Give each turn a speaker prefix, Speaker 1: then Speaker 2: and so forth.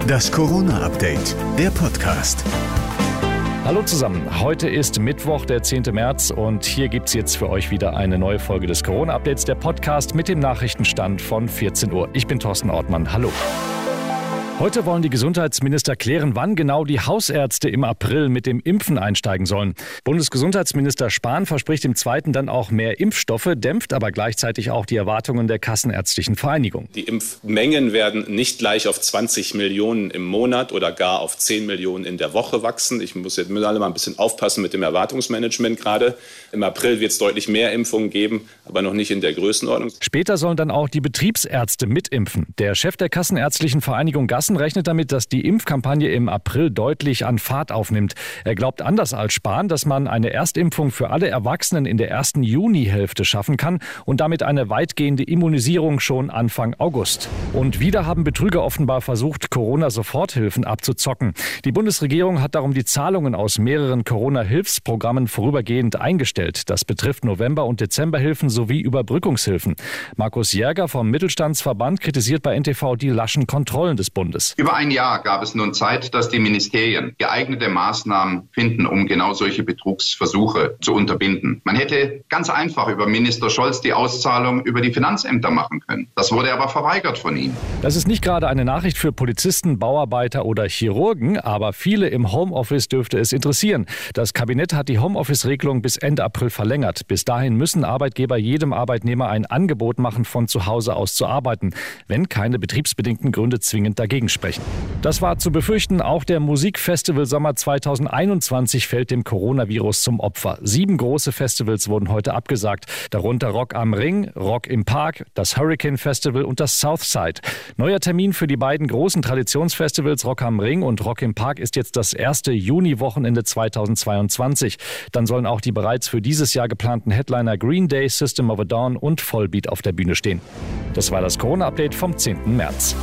Speaker 1: Das Corona-Update, der Podcast.
Speaker 2: Hallo zusammen, heute ist Mittwoch, der 10. März und hier gibt es jetzt für euch wieder eine neue Folge des Corona-Updates, der Podcast mit dem Nachrichtenstand von 14 Uhr. Ich bin Thorsten Ortmann, hallo. Heute wollen die Gesundheitsminister klären, wann genau die Hausärzte im April mit dem Impfen einsteigen sollen. Bundesgesundheitsminister Spahn verspricht im zweiten dann auch mehr Impfstoffe, dämpft aber gleichzeitig auch die Erwartungen der Kassenärztlichen Vereinigung.
Speaker 3: Die Impfmengen werden nicht gleich auf 20 Millionen im Monat oder gar auf 10 Millionen in der Woche wachsen. Ich muss jetzt alle mal ein bisschen aufpassen mit dem Erwartungsmanagement gerade. Im April wird es deutlich mehr Impfungen geben, aber noch nicht in der Größenordnung.
Speaker 2: Später sollen dann auch die Betriebsärzte mitimpfen. Der Chef der Kassenärztlichen Vereinigung Gassen Maaßen rechnet damit, dass die Impfkampagne im April deutlich an Fahrt aufnimmt. Er glaubt anders als Spahn, dass man eine Erstimpfung für alle Erwachsenen in der ersten Junihälfte schaffen kann und damit eine weitgehende Immunisierung schon Anfang August. Und wieder haben Betrüger offenbar versucht, Corona-Soforthilfen abzuzocken. Die Bundesregierung hat darum die Zahlungen aus mehreren Corona-Hilfsprogrammen vorübergehend eingestellt. Das betrifft November- und Dezemberhilfen sowie Überbrückungshilfen. Markus Jäger vom Mittelstandsverband kritisiert bei NTV die laschen Kontrollen des Bundes.
Speaker 4: Bundes. Über ein Jahr gab es nun Zeit, dass die Ministerien geeignete Maßnahmen finden, um genau solche Betrugsversuche zu unterbinden. Man hätte ganz einfach über Minister Scholz die Auszahlung über die Finanzämter machen können. Das wurde aber verweigert von ihm.
Speaker 2: Das ist nicht gerade eine Nachricht für Polizisten, Bauarbeiter oder Chirurgen, aber viele im Homeoffice dürfte es interessieren. Das Kabinett hat die Homeoffice-Regelung bis Ende April verlängert. Bis dahin müssen Arbeitgeber jedem Arbeitnehmer ein Angebot machen, von zu Hause aus zu arbeiten, wenn keine betriebsbedingten Gründe zwingend dagegen sprechen. Das war zu befürchten. Auch der Musikfestival Sommer 2021 fällt dem Coronavirus zum Opfer. Sieben große Festivals wurden heute abgesagt, darunter Rock am Ring, Rock im Park, das Hurricane Festival und das Southside. Neuer Termin für die beiden großen Traditionsfestivals Rock am Ring und Rock im Park ist jetzt das erste Juni-Wochenende 2022. Dann sollen auch die bereits für dieses Jahr geplanten Headliner Green Day, System of a Dawn und Vollbeat auf der Bühne stehen. Das war das Corona-Update vom 10. März.